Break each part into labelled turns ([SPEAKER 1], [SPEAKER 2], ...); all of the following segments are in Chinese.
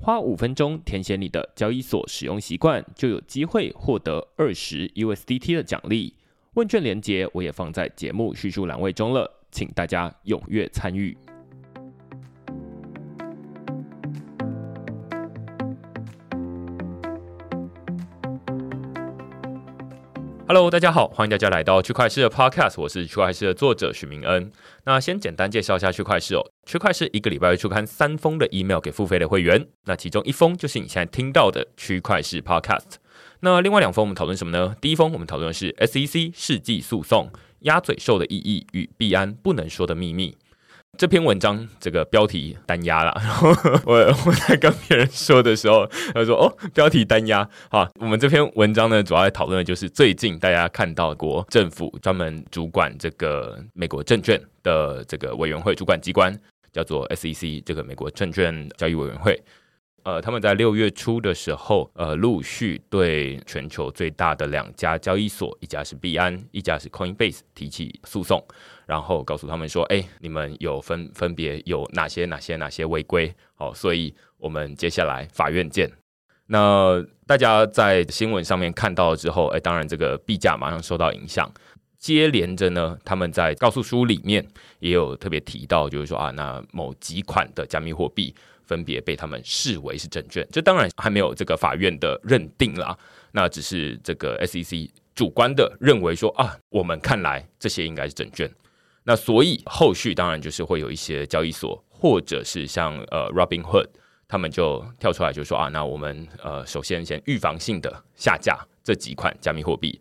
[SPEAKER 1] 花五分钟填写你的交易所使用习惯，就有机会获得二十 USDT 的奖励。问卷连接我也放在节目叙述栏位中了，请大家踊跃参与。Hello，大家好，欢迎大家来到区块市的 Podcast，我是区块市的作者许明恩。那先简单介绍一下区块市哦，区块市一个礼拜会出刊三封的 email 给付费的会员，那其中一封就是你现在听到的区块市 Podcast。那另外两封我们讨论什么呢？第一封我们讨论的是 SEC 世纪诉讼，鸭嘴兽的意义与币安不能说的秘密。这篇文章这个标题单押了，然后我我在跟别人说的时候，他说：“哦，标题单押。”好，我们这篇文章呢，主要来讨论的就是最近大家看到国政府专门主管这个美国证券的这个委员会主管机关，叫做 SEC，这个美国证券交易委员会。呃，他们在六月初的时候，呃，陆续对全球最大的两家交易所，一家是币安，一家是 Coinbase 提起诉讼。然后告诉他们说：“哎，你们有分分别有哪些哪些哪些违规？好，所以我们接下来法院见。那大家在新闻上面看到了之后，哎，当然这个币价马上受到影响。接连着呢，他们在告诉书里面也有特别提到，就是说啊，那某几款的加密货币分别被他们视为是证券。这当然还没有这个法院的认定啦，那只是这个 SEC 主观的认为说啊，我们看来这些应该是证券。”那所以后续当然就是会有一些交易所，或者是像呃 Robinhood，他们就跳出来就说啊，那我们呃首先先预防性的下架这几款加密货币。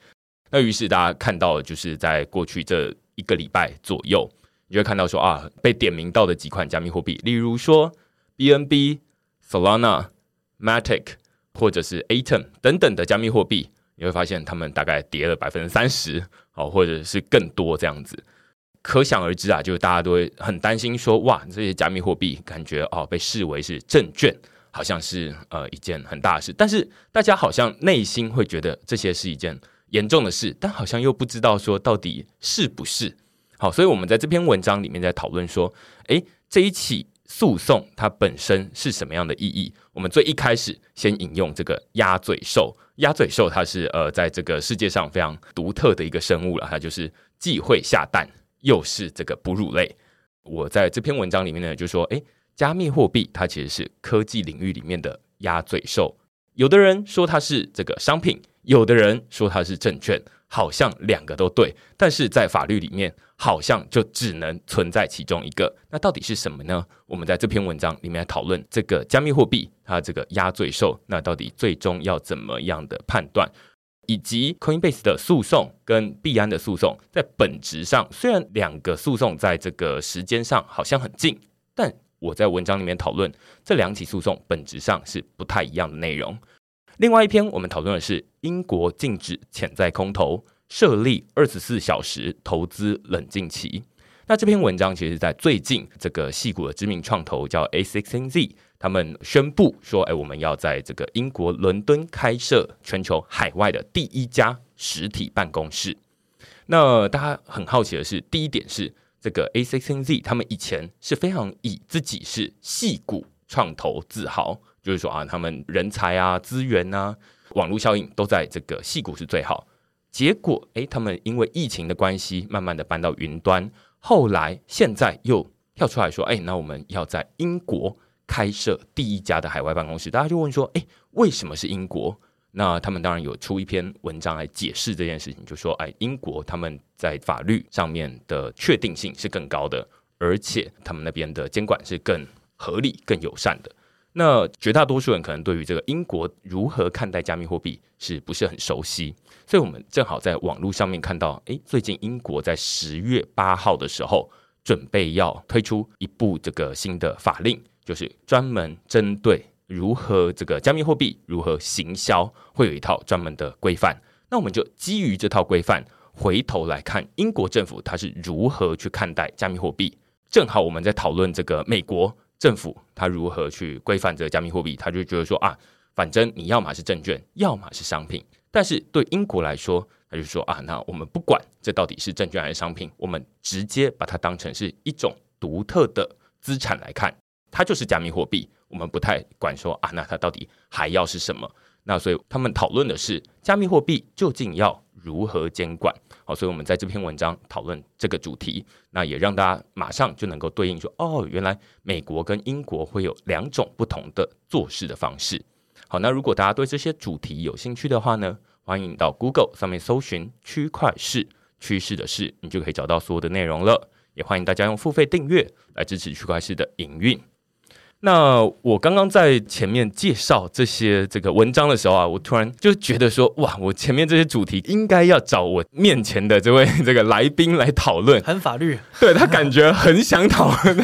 [SPEAKER 1] 那于是大家看到就是在过去这一个礼拜左右，你就会看到说啊，被点名到的几款加密货币，例如说 BNB、Solana、Matic 或者是 Atom 等等的加密货币，你会发现他们大概跌了百分之三十，哦，或者是更多这样子。可想而知啊，就是大家都会很担心说，哇，这些加密货币感觉哦被视为是证券，好像是呃一件很大的事。但是大家好像内心会觉得这些是一件严重的事，但好像又不知道说到底是不是。好，所以我们在这篇文章里面在讨论说，诶，这一起诉讼它本身是什么样的意义？我们最一开始先引用这个鸭嘴兽，鸭嘴兽它是呃在这个世界上非常独特的一个生物了，它就是既会下蛋。又是这个哺乳类，我在这篇文章里面呢，就说，诶，加密货币它其实是科技领域里面的鸭嘴兽。有的人说它是这个商品，有的人说它是证券，好像两个都对，但是在法律里面，好像就只能存在其中一个。那到底是什么呢？我们在这篇文章里面讨论这个加密货币它这个鸭嘴兽，那到底最终要怎么样的判断？以及 Coinbase 的诉讼跟币安的诉讼，在本质上虽然两个诉讼在这个时间上好像很近，但我在文章里面讨论这两起诉讼本质上是不太一样的内容。另外一篇我们讨论的是英国禁止潜在空头设立二十四小时投资冷静期。那这篇文章其实，在最近这个矽谷的知名创投叫 A16Z。他们宣布说：“哎，我们要在这个英国伦敦开设全球海外的第一家实体办公室。”那大家很好奇的是，第一点是这个 A16Z，他们以前是非常以自己是矽谷创投自豪，就是说啊，他们人才啊、资源啊、网络效应都在这个矽谷是最好。结果，哎，他们因为疫情的关系，慢慢的搬到云端，后来现在又跳出来说：“哎，那我们要在英国。”开设第一家的海外办公室，大家就问说：“诶，为什么是英国？那他们当然有出一篇文章来解释这件事情，就说，哎，英国他们在法律上面的确定性是更高的，而且他们那边的监管是更合理、更友善的。那绝大多数人可能对于这个英国如何看待加密货币是不是很熟悉？所以我们正好在网络上面看到，诶，最近英国在十月八号的时候，准备要推出一部这个新的法令，就是专门针对如何这个加密货币如何行销，会有一套专门的规范。那我们就基于这套规范，回头来看英国政府它是如何去看待加密货币。正好我们在讨论这个美国。政府他如何去规范这个加密货币？他就觉得说啊，反正你要么是证券，要么是商品。但是对英国来说，他就说啊，那我们不管这到底是证券还是商品，我们直接把它当成是一种独特的资产来看，它就是加密货币。我们不太管说啊，那它到底还要是什么？那所以他们讨论的是加密货币究竟要如何监管。好，所以我们在这篇文章讨论这个主题，那也让大家马上就能够对应说，哦，原来美国跟英国会有两种不同的做事的方式。好，那如果大家对这些主题有兴趣的话呢，欢迎到 Google 上面搜寻“区块势”，趋势的势，你就可以找到所有的内容了。也欢迎大家用付费订阅来支持区块势的营运。那我刚刚在前面介绍这些这个文章的时候啊，我突然就觉得说，哇，我前面这些主题应该要找我面前的这位这个来宾来讨论，
[SPEAKER 2] 很法律，
[SPEAKER 1] 对，他感觉很想讨论。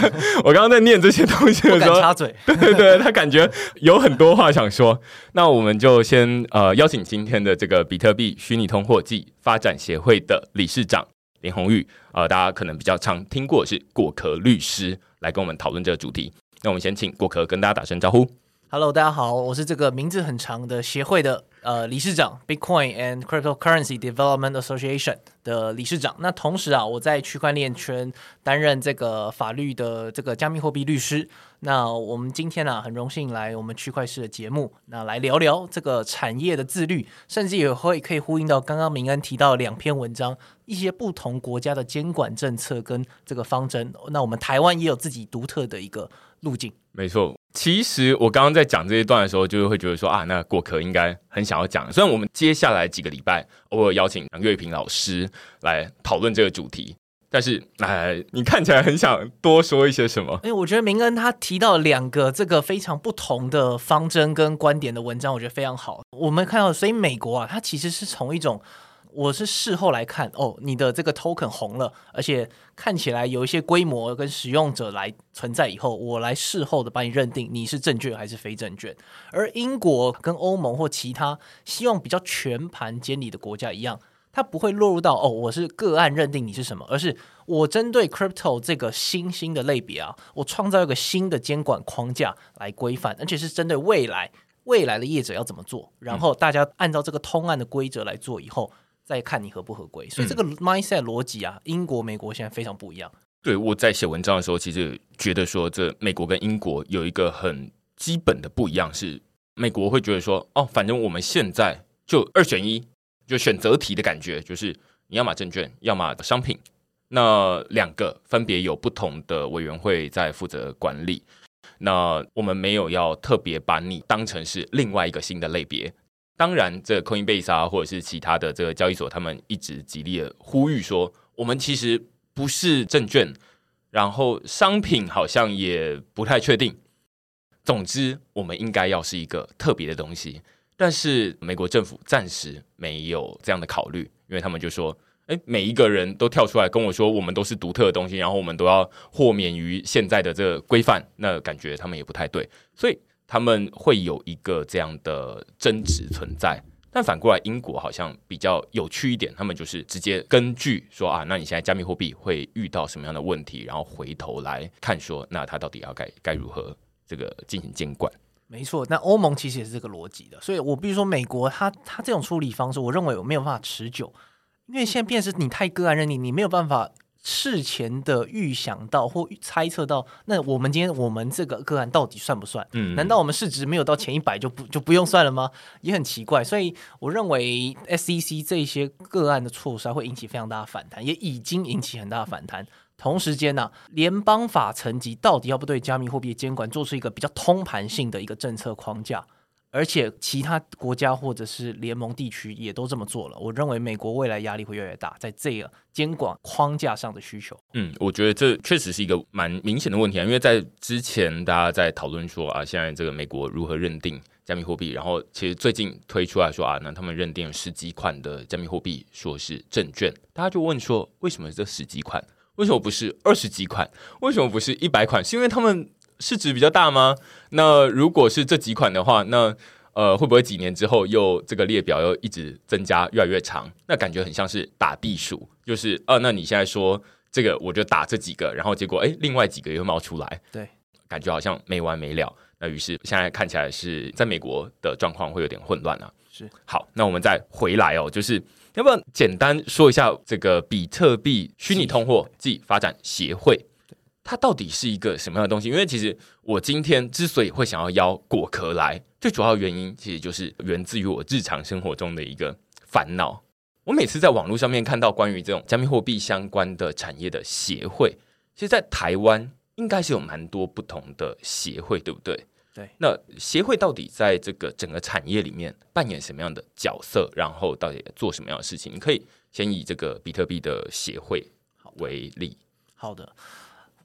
[SPEAKER 1] 我刚刚在念这些东西的时候，
[SPEAKER 2] 插嘴，
[SPEAKER 1] 对对对，他感觉有很多话想说。那我们就先呃邀请今天的这个比特币虚拟通货暨发展协会的理事长林红玉，呃，大家可能比较常听过是果壳律师来跟我们讨论这个主题。那我们先请过客跟大家打声招呼。
[SPEAKER 2] Hello，大家好，我是这个名字很长的协会的呃理事长，Bitcoin and Cryptocurrency Development Association 的理事长。那同时啊，我在区块链圈担任这个法律的这个加密货币律师。那我们今天呢、啊，很荣幸来我们区块势的节目，那来聊聊这个产业的自律，甚至也会可以呼应到刚刚明恩提到两篇文章，一些不同国家的监管政策跟这个方针。那我们台湾也有自己独特的一个路径。
[SPEAKER 1] 没错，其实我刚刚在讲这一段的时候，就是会觉得说啊，那果壳应该很想要讲。虽然我们接下来几个礼拜偶尔邀请杨月平老师来讨论这个主题。但是，哎，你看起来很想多说一些什么？
[SPEAKER 2] 哎，我觉得明恩他提到两个这个非常不同的方针跟观点的文章，我觉得非常好。我们看到，所以美国啊，它其实是从一种，我是事后来看，哦，你的这个 token 红了，而且看起来有一些规模跟使用者来存在以后，我来事后的帮你认定你是证券还是非证券。而英国跟欧盟或其他希望比较全盘监理的国家一样。它不会落入到哦，我是个案认定你是什么，而是我针对 crypto 这个新兴的类别啊，我创造一个新的监管框架来规范，而且是针对未来未来的业者要怎么做，然后大家按照这个通案的规则来做以后，再看你合不合规。所以这个 mindset 逻辑啊，英国、美国现在非常不一样。
[SPEAKER 1] 对，我在写文章的时候，其实觉得说，这美国跟英国有一个很基本的不一样，是美国会觉得说，哦，反正我们现在就二选一。就选择题的感觉，就是你要么证券，要么商品，那两个分别有不同的委员会在负责管理。那我们没有要特别把你当成是另外一个新的类别。当然，这 Coinbase 啊，或者是其他的这个交易所，他们一直极力的呼吁说，我们其实不是证券，然后商品好像也不太确定。总之，我们应该要是一个特别的东西。但是美国政府暂时没有这样的考虑，因为他们就说：“诶，每一个人都跳出来跟我说，我们都是独特的东西，然后我们都要豁免于现在的这个规范。”那感觉他们也不太对，所以他们会有一个这样的争执存在。但反过来，英国好像比较有趣一点，他们就是直接根据说啊，那你现在加密货币会遇到什么样的问题，然后回头来看说，那他到底要该该如何这个进行监管。
[SPEAKER 2] 没错，那欧盟其实也是这个逻辑的，所以我必须说，美国它它这种处理方式，我认为我没有办法持久，因为现在变是你太个案认定，你没有办法事前的预想到或猜测到，那我们今天我们这个个案到底算不算？嗯，难道我们市值没有到前一百就不就不用算了吗？也很奇怪，所以我认为 SEC 这些个案的措施会引起非常大的反弹，也已经引起很大的反弹。同时间呢、啊，联邦法层级到底要不对加密货币监管做出一个比较通盘性的一个政策框架？而且其他国家或者是联盟地区也都这么做了。我认为美国未来压力会越来越大，在这个监管框架上的需求。
[SPEAKER 1] 嗯，我觉得这确实是一个蛮明显的问题啊，因为在之前大家在讨论说啊，现在这个美国如何认定加密货币，然后其实最近推出来说啊，那他们认定十几款的加密货币说是证券，大家就问说，为什么这十几款？为什么不是二十几款？为什么不是一百款？是因为他们市值比较大吗？那如果是这几款的话，那呃会不会几年之后又这个列表又一直增加越来越长？那感觉很像是打地鼠，就是呃，那你现在说这个我就打这几个，然后结果诶，另外几个又冒出来，
[SPEAKER 2] 对，
[SPEAKER 1] 感觉好像没完没了。那于是现在看起来是在美国的状况会有点混乱啊。
[SPEAKER 2] 是，好，
[SPEAKER 1] 那我们再回来哦，就是要不要简单说一下这个比特币虚拟通货暨发展协会？它到底是一个什么样的东西？因为其实我今天之所以会想要邀果壳来，最主要的原因其实就是源自于我日常生活中的一个烦恼。我每次在网络上面看到关于这种加密货币相关的产业的协会，其实，在台湾应该是有蛮多不同的协会，对不对？
[SPEAKER 2] 对。
[SPEAKER 1] 那协会到底在这个整个产业里面扮演什么样的角色？然后到底做什么样的事情？你可以先以这个比特币的协会为例。
[SPEAKER 2] 好的。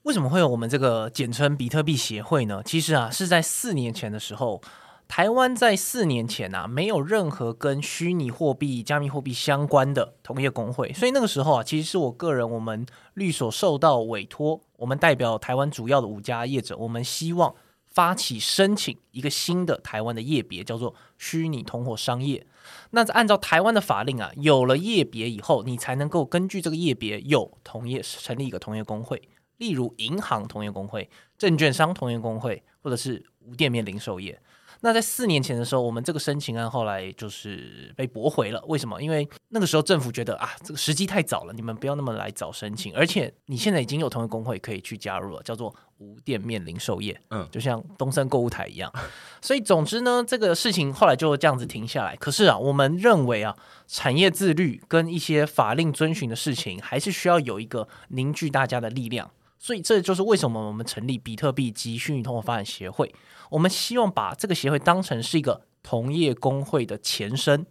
[SPEAKER 2] 为什么会有我们这个简称比特币协会呢？其实啊，是在四年前的时候，台湾在四年前啊，没有任何跟虚拟货币、加密货币相关的同业公会，所以那个时候啊，其实是我个人，我们律所受到委托，我们代表台湾主要的五家业者，我们希望发起申请一个新的台湾的业别，叫做虚拟通货商业。那按照台湾的法令啊，有了业别以后，你才能够根据这个业别有同业成立一个同业公会。例如银行同业工会、证券商同业工会，或者是无店面零售业。那在四年前的时候，我们这个申请案后来就是被驳回了。为什么？因为那个时候政府觉得啊，这个时机太早了，你们不要那么来早申请。而且你现在已经有同业工会可以去加入了，叫做无店面零售业，嗯，就像东森购物台一样。所以总之呢，这个事情后来就这样子停下来。可是啊，我们认为啊，产业自律跟一些法令遵循的事情，还是需要有一个凝聚大家的力量。所以这就是为什么我们成立比特币及虚拟通货发展协会。我们希望把这个协会当成是一个同业公会的前身。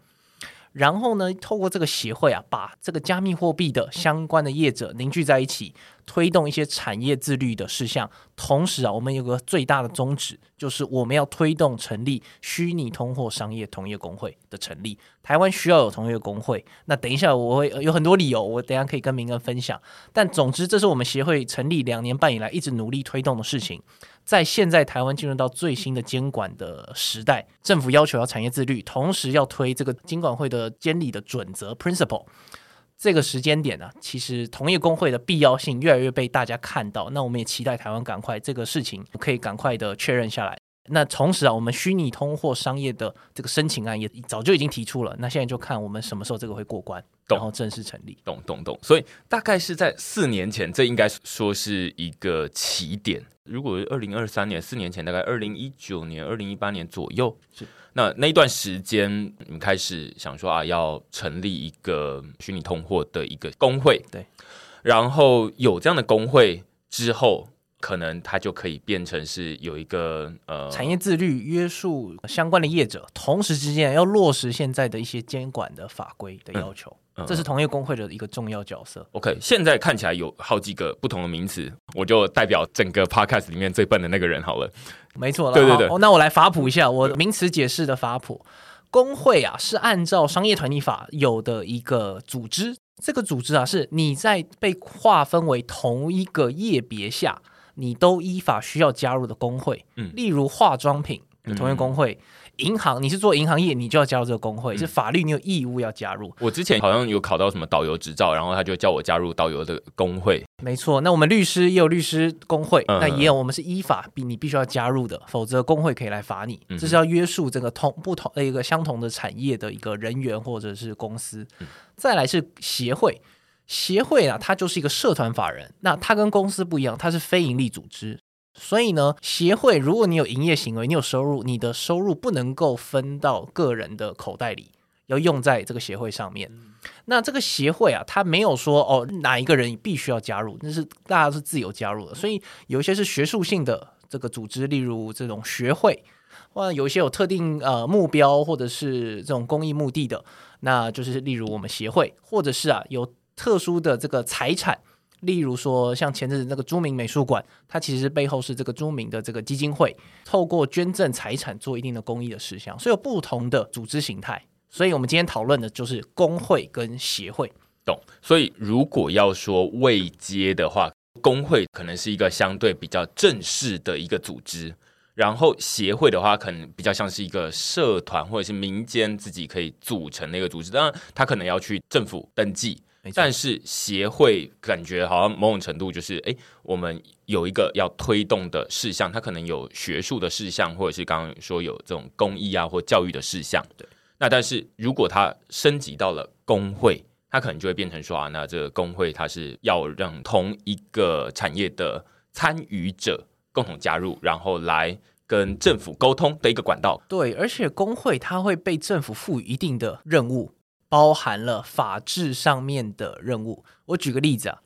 [SPEAKER 2] 然后呢，透过这个协会啊，把这个加密货币的相关的业者凝聚在一起，推动一些产业自律的事项。同时啊，我们有个最大的宗旨，就是我们要推动成立虚拟通货商业同业公会的成立。台湾需要有同业公会。那等一下我会有很多理由，我等下可以跟明恩分享。但总之，这是我们协会成立两年半以来一直努力推动的事情。在现在台湾进入到最新的监管的时代，政府要求要产业自律，同时要推这个监管会的监理的准则 principle。这个时间点呢、其实同业公会的必要性越来越被大家看到。那我们也期待台湾赶快这个事情可以赶快的确认下来。那同时啊，我们虚拟通货商业的这个申请案也早就已经提出了。那现在就看我们什么时候这个会过关，然后正式成立。
[SPEAKER 1] 懂懂懂。所以大概是在四年前，这应该说是一个起点。如果二零二三年四年前，大概二零一九年、二零一八年左右，是那那一段时间，你们开始想说啊，要成立一个虚拟通货的一个工会，
[SPEAKER 2] 对，
[SPEAKER 1] 然后有这样的工会之后，可能它就可以变成是有一个呃
[SPEAKER 2] 产业自律约束相关的业者，同时之间要落实现在的一些监管的法规的要求。嗯这是同业工会的一个重要角色。
[SPEAKER 1] OK，现在看起来有好几个不同的名词，我就代表整个 Podcast 里面最笨的那个人好了。
[SPEAKER 2] 没错，
[SPEAKER 1] 对对对。
[SPEAKER 2] 那我来法普一下我名词解释的法普。工会啊，是按照商业团体法有的一个组织。这个组织啊，是你在被划分为同一个业别下，你都依法需要加入的工会。嗯，例如化妆品的同业工会。嗯银行，你是做银行业，你就要加入这个工会，嗯、是法律，你有义务要加入。
[SPEAKER 1] 我之前好像有考到什么导游执照，然后他就叫我加入导游的工会。
[SPEAKER 2] 没错，那我们律师也有律师工会，嗯、那也有我们是依法必你必须要加入的，否则工会可以来罚你。这是要约束这个同不同的一个相同的产业的一个人员或者是公司。嗯、再来是协会，协会啊，它就是一个社团法人，那它跟公司不一样，它是非营利组织。所以呢，协会如果你有营业行为，你有收入，你的收入不能够分到个人的口袋里，要用在这个协会上面。那这个协会啊，它没有说哦，哪一个人必须要加入，那是大家是自由加入的。所以有一些是学术性的这个组织，例如这种学会，或者有一些有特定呃目标或者是这种公益目的的，那就是例如我们协会，或者是啊有特殊的这个财产，例如说像前阵子那个朱明美术馆，它其实背后是这个朱明的这个基金会，透过捐赠财产做一定的公益的事项，所以有不同的组织形态。所以我们今天讨论的就是工会跟协会。
[SPEAKER 1] 懂。所以如果要说未接的话，工会可能是一个相对比较正式的一个组织，然后协会的话，可能比较像是一个社团或者是民间自己可以组成的一个组织。当然，他可能要去政府登记，但是协会感觉好像某种程度就是，哎，我们有一个要推动的事项，它可能有学术的事项，或者是刚刚说有这种公益啊或教育的事项。对，那但是如果它升级到了工会。它可能就会变成说啊，那这个工会它是要让同一个产业的参与者共同加入，然后来跟政府沟通的一个管道。
[SPEAKER 2] 对，而且工会它会被政府赋予一定的任务，包含了法制上面的任务。我举个例子啊。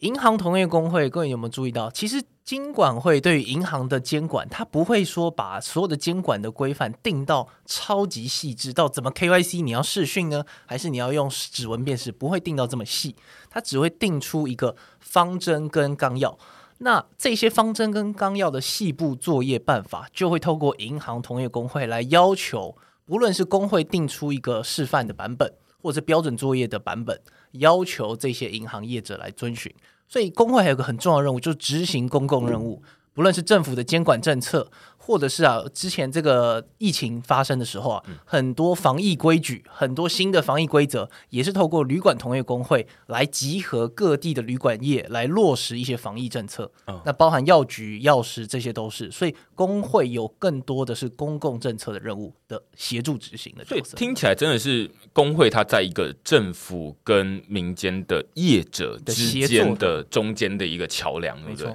[SPEAKER 2] 银行同业工会，各位有没有注意到？其实金管会对于银行的监管，它不会说把所有的监管的规范定到超级细致，到怎么 KYC 你要视讯呢，还是你要用指纹辨识？不会定到这么细，它只会定出一个方针跟纲要。那这些方针跟纲要的细部作业办法，就会透过银行同业工会来要求，无论是工会定出一个示范的版本，或者标准作业的版本。要求这些银行业者来遵循，所以工会还有个很重要的任务，就是执行公共任务，不论是政府的监管政策。或者是啊，之前这个疫情发生的时候啊，很多防疫规矩，很多新的防疫规则，也是透过旅馆同业工会来集合各地的旅馆业来落实一些防疫政策。嗯，那包含药局、药师这些都是，所以工会有更多的是公共政策的任务的协助执行的。
[SPEAKER 1] 所以听起来真的是工会，它在一个政府跟民间的业者之间的中间的一个桥梁，对不对？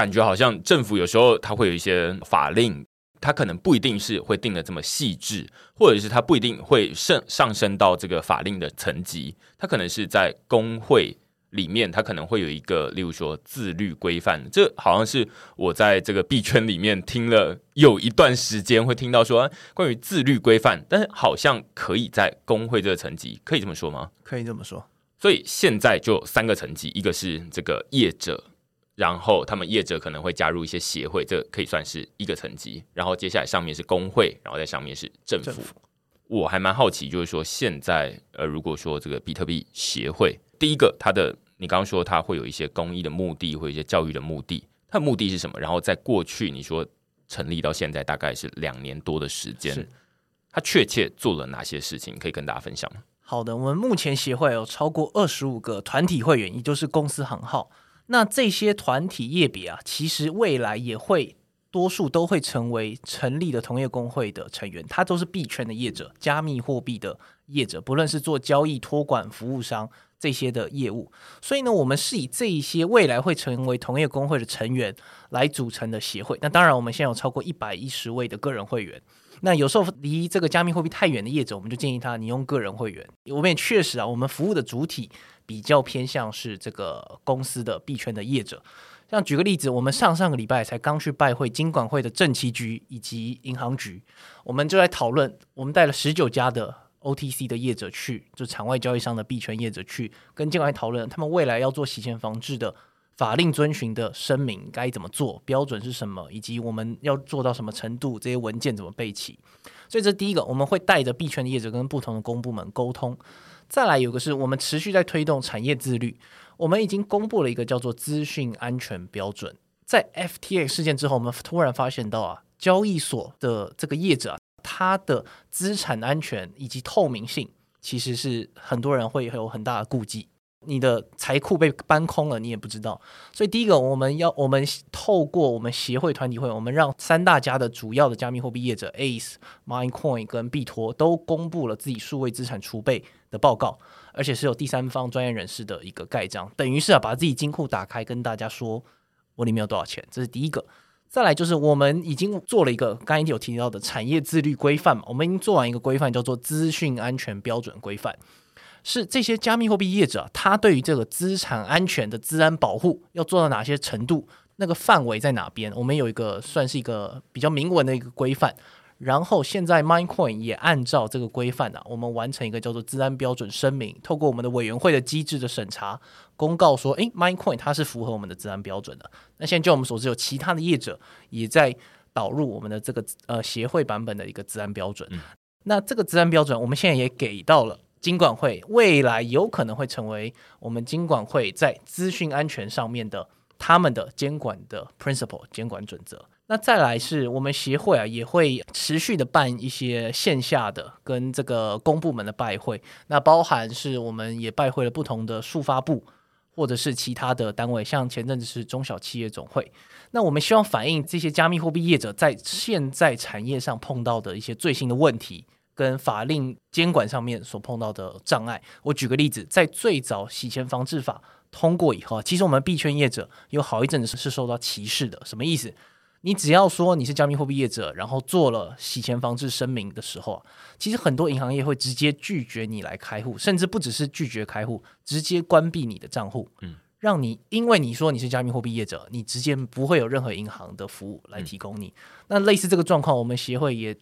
[SPEAKER 1] 感觉好像政府有时候它会有一些法令，它可能不一定是会定的这么细致，或者是它不一定会上上升到这个法令的层级，它可能是在工会里面，它可能会有一个，例如说自律规范。这好像是我在这个币圈里面听了有一段时间，会听到说关于自律规范，但是好像可以在工会这个层级，可以这么说吗？
[SPEAKER 2] 可以这么说。
[SPEAKER 1] 所以现在就三个层级，一个是这个业者。然后他们业者可能会加入一些协会，这可以算是一个层级。然后接下来上面是工会，然后在上面是政府。政府。我还蛮好奇，就是说现在呃，如果说这个比特币协会，第一个它的你刚刚说它会有一些公益的目的，或一些教育的目的，它的目的是什么？然后在过去你说成立到现在大概是两年多的时间，是它确切做了哪些事情？可以跟大家分享吗？
[SPEAKER 2] 好的，我们目前协会有超过二十五个团体会员，也就是公司行号。那这些团体业别啊，其实未来也会多数都会成为成立的同业公会的成员，它都是币圈的业者，加密货币的业者，不论是做交易、托管服务商这些的业务。所以呢，我们是以这一些未来会成为同业公会的成员来组成的协会。那当然，我们现在有超过一百一十位的个人会员。那有时候离这个加密货币太远的业者，我们就建议他你用个人会员。我们也确实啊，我们服务的主体。比较偏向是这个公司的币圈的业者，像举个例子，我们上上个礼拜才刚去拜会金管会的政企局以及银行局，我们就在讨论，我们带了十九家的 OTC 的业者去，就场外交易商的币圈业者去跟金管会讨论，他们未来要做洗钱防治的法令遵循的声明该怎么做，标准是什么，以及我们要做到什么程度，这些文件怎么备齐。所以这第一个，我们会带着币圈的业者跟不同的公部门沟通。再来有个是我们持续在推动产业自律，我们已经公布了一个叫做资讯安全标准。在 FTX 事件之后，我们突然发现到啊，交易所的这个业者，他的资产安全以及透明性，其实是很多人会有很大的顾忌。你的财库被搬空了，你也不知道。所以第一个，我们要我们透过我们协会团体会，我们让三大家的主要的加密货币业者 Ace、Minecoin 跟币托都公布了自己数位资产储备的报告，而且是有第三方专业人士的一个盖章，等于是啊把自己金库打开，跟大家说我里面有多少钱。这是第一个。再来就是我们已经做了一个刚才有提到的产业自律规范嘛，我们已经做完一个规范，叫做资讯安全标准规范。是这些加密货币业者，他对于这个资产安全的资安保护要做到哪些程度？那个范围在哪边？我们有一个算是一个比较明文的一个规范，然后现在 Minecoin 也按照这个规范啊，我们完成一个叫做资安标准声明，透过我们的委员会的机制的审查，公告说，诶，Minecoin 它是符合我们的资安标准的。那现在就我们所知，有其他的业者也在导入我们的这个呃协会版本的一个资安标准。嗯、那这个资安标准，我们现在也给到了金管会，未来有可能会成为我们金管会在资讯安全上面的他们的监管的 principle 监管准则。那再来是我们协会啊，也会持续的办一些线下的跟这个公部门的拜会，那包含是我们也拜会了不同的数发部，或者是其他的单位，像前阵子是中小企业总会。那我们希望反映这些加密货币业者在现在产业上碰到的一些最新的问题，跟法令监管上面所碰到的障碍。我举个例子，在最早洗钱防治法通过以后，其实我们币圈业者有好一阵子是受到歧视的，什么意思？你只要说你是加密货币业者，然后做了洗钱防治声明的时候啊，其实很多银行业会直接拒绝你来开户，甚至不只是拒绝开户，直接关闭你的账户，嗯，让你因为你说你是加密货币业者，你直接不会有任何银行的服务来提供你。嗯、那类似这个状况，我们协会也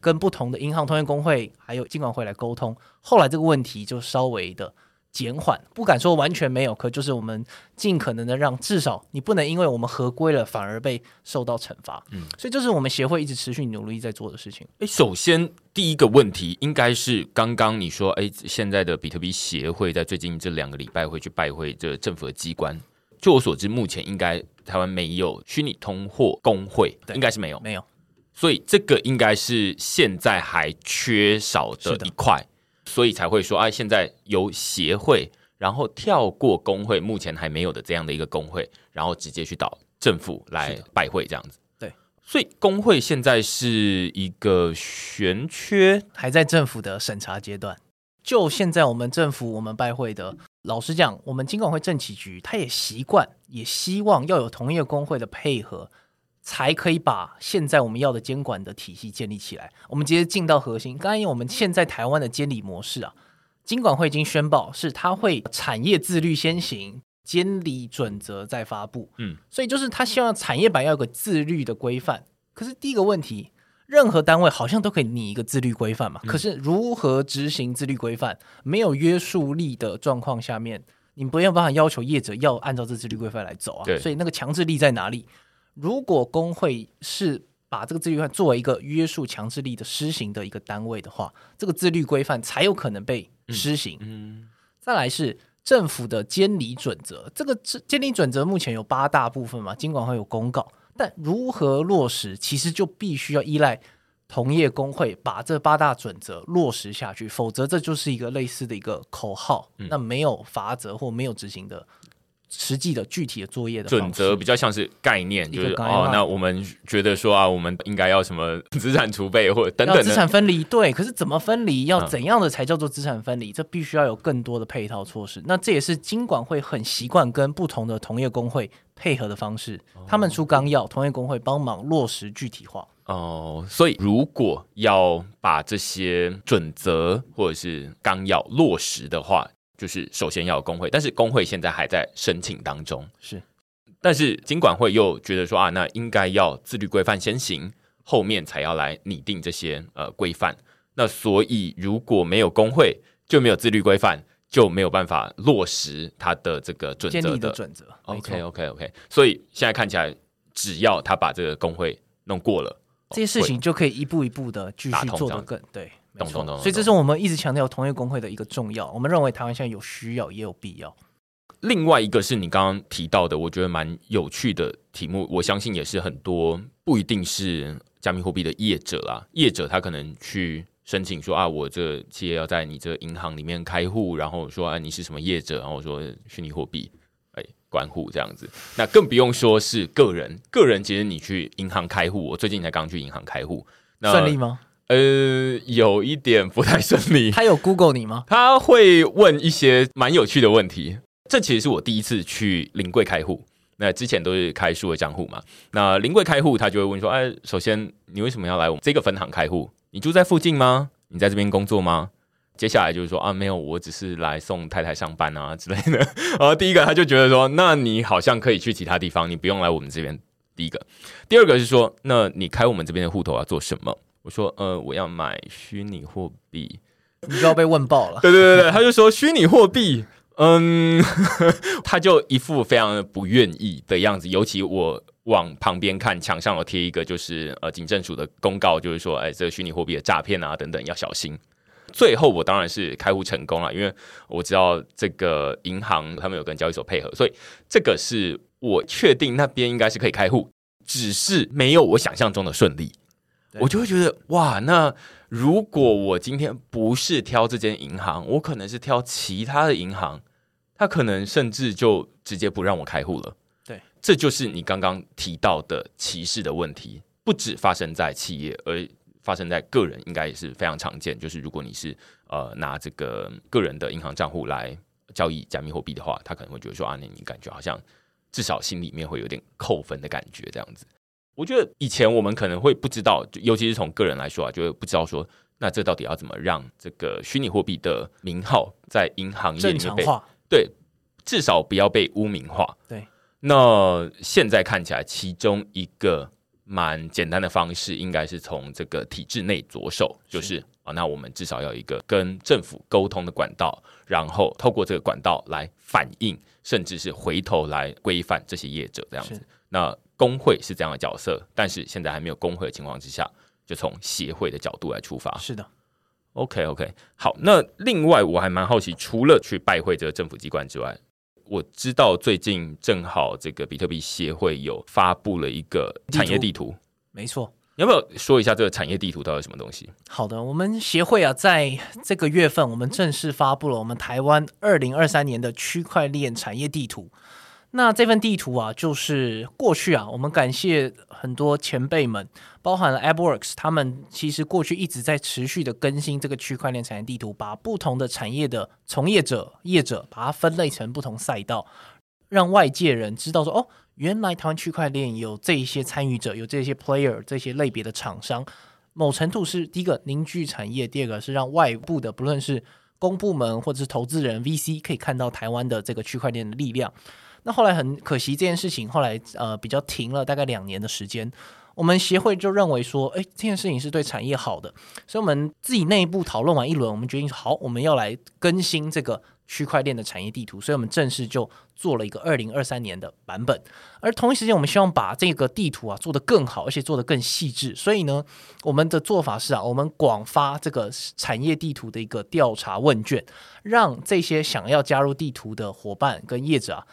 [SPEAKER 2] 跟不同的银行同业工会还有金管会来沟通，后来这个问题就稍微的。减缓不敢说完全没有，可就是我们尽可能的让至少你不能因为我们合规了反而被受到惩罚。嗯，所以这是我们协会一直持续努力在做的事情。
[SPEAKER 1] 诶，首先第一个问题应该是刚刚你说，诶，现在的比特币协会在最近这两个礼拜会去拜会这政府的机关。就我所知，目前应该台湾没有虚拟通货工会，应该是没有，
[SPEAKER 2] 没有。
[SPEAKER 1] 所以这个应该是现在还缺少的一块。所以才会说，哎，现在由协会，然后跳过工会，目前还没有的这样的一个工会，然后直接去找政府来拜会这样子。
[SPEAKER 2] 对，
[SPEAKER 1] 所以工会现在是一个悬缺，
[SPEAKER 2] 还在政府的审查阶段。就现在我们政府，我们拜会的，老实讲，我们金管会政企局，他也习惯，也希望要有同业工会的配合。才可以把现在我们要的监管的体系建立起来。我们直接进到核心。刚才我们现在台湾的监理模式啊，金管会已经宣布是它会产业自律先行，监理准则再发布。嗯，所以就是他希望产业版要有个自律的规范。可是第一个问题，任何单位好像都可以拟一个自律规范嘛。可是如何执行自律规范，没有约束力的状况下面，你没有办法要求业者要按照这自律规范来走啊。对，所以那个强制力在哪里？如果工会是把这个自律规范作为一个约束强制力的施行的一个单位的话，这个自律规范才有可能被施行。嗯，再来是政府的监理准则，这个监理准则目前有八大部分嘛，金管会有公告，但如何落实，其实就必须要依赖同业工会把这八大准则落实下去，否则这就是一个类似的一个口号，那没有法则或没有执行的。实际的具体的作业的
[SPEAKER 1] 准则比较像是概念，就是哦，那我们觉得说啊，我们应该要什么资产储备或者等等的
[SPEAKER 2] 资产分离，对。可是怎么分离，要怎样的才叫做资产分离？嗯、这必须要有更多的配套措施。那这也是金管会很习惯跟不同的同业公会配合的方式，哦、他们出纲要，同业公会帮忙落实具体化。
[SPEAKER 1] 哦，所以如果要把这些准则或者是纲要落实的话。就是首先要有工会，但是工会现在还在申请当中。
[SPEAKER 2] 是，
[SPEAKER 1] 但是金管会又觉得说啊，那应该要自律规范先行，后面才要来拟定这些呃规范。那所以如果没有工会，就没有自律规范，就没有办法落实它的这个准则的准则。OK OK OK。所以现在看起来，只要他把这个工会弄过了，
[SPEAKER 2] 这些事情就可以一步一步的继续做得更对。懂懂懂，所以这是我们一直强调同业公会的一个重要。我们认为台湾现在有需要也有必要。
[SPEAKER 1] 另外一个是你刚刚提到的，我觉得蛮有趣的题目，我相信也是很多不一定是加密货币的业者啦，业者他可能去申请说啊，我这企业要在你这银行里面开户，然后说啊你是什么业者，然后说虚拟货币哎关户这样子，那更不用说是个人，个人其实你去银行开户，我最近才刚去银行开户，那
[SPEAKER 2] 顺利吗？
[SPEAKER 1] 呃，有一点不太顺利。
[SPEAKER 2] 他有 Google 你吗？
[SPEAKER 1] 他会问一些蛮有趣的问题。这其实是我第一次去临柜开户。那之前都是开数位账户嘛。那临柜开户，他就会问说：“哎，首先你为什么要来我们这个分行开户？你住在附近吗？你在这边工作吗？”接下来就是说：“啊，没有，我只是来送太太上班啊之类的。”然后第一个他就觉得说：“那你好像可以去其他地方，你不用来我们这边。”第一个，第二个是说：“那你开我们这边的户头要做什么？”我说呃，我要买虚拟货币，
[SPEAKER 2] 你知道被问爆了。
[SPEAKER 1] 对对对对，他就说虚拟货币，嗯，他就一副非常的不愿意的样子。尤其我往旁边看，墙上有贴一个就是呃警政署的公告，就是说哎，这个虚拟货币的诈骗啊等等要小心。最后我当然是开户成功了，因为我知道这个银行他们有跟交易所配合，所以这个是我确定那边应该是可以开户，只是没有我想象中的顺利。我就会觉得哇，那如果我今天不是挑这间银行，我可能是挑其他的银行，他可能甚至就直接不让我开户了。
[SPEAKER 2] 对，
[SPEAKER 1] 这就是你刚刚提到的歧视的问题，不止发生在企业，而发生在个人，应该也是非常常见。就是如果你是呃拿这个个人的银行账户来交易加密货币的话，他可能会觉得说啊，那你感觉好像至少心里面会有点扣分的感觉，这样子。我觉得以前我们可能会不知道，尤其是从个人来说啊，就会不知道说，那这到底要怎么让这个虚拟货币的名号在银行业里面被对，至少不要被污名化。
[SPEAKER 2] 对，
[SPEAKER 1] 那现在看起来，其中一个蛮简单的方式，应该是从这个体制内着手，就是，是啊，那我们至少要一个跟政府沟通的管道，然后透过这个管道来反映，甚至是回头来规范这些业者这样子。那工会是这样的角色，但是现在还没有工会的情况之下，就从协会的角度来出发。
[SPEAKER 2] 是的
[SPEAKER 1] ，OK OK，好。那另外我还蛮好奇，除了去拜会这个政府机关之外，我知道最近正好这个比特币协会有发布了一个产业地
[SPEAKER 2] 图。没错，
[SPEAKER 1] 你要不要说一下这个产业地图到底什么东西？
[SPEAKER 2] 好的，我们协会啊，在这个月份，我们正式发布了我们台湾二零二三年的区块链产业地图。那这份地图啊，就是过去啊，我们感谢很多前辈们，包含了 AppWorks，他们其实过去一直在持续的更新这个区块链产业地图，把不同的产业的从业者、业者，把它分类成不同赛道，让外界人知道说，哦，原来台湾区块链有这一些参与者，有这些 player，这些类别的厂商，某程度是第一个凝聚产业，第二个是让外部的不论是公部门或者是投资人 VC 可以看到台湾的这个区块链的力量。那后来很可惜，这件事情后来呃比较停了大概两年的时间。我们协会就认为说，哎，这件事情是对产业好的，所以我们自己内部讨论完一轮，我们决定好，我们要来更新这个区块链的产业地图，所以我们正式就做了一个二零二三年的版本。而同一时间，我们希望把这个地图啊做得更好，而且做得更细致。所以呢，我们的做法是啊，我们广发这个产业地图的一个调查问卷，让这些想要加入地图的伙伴跟业者啊。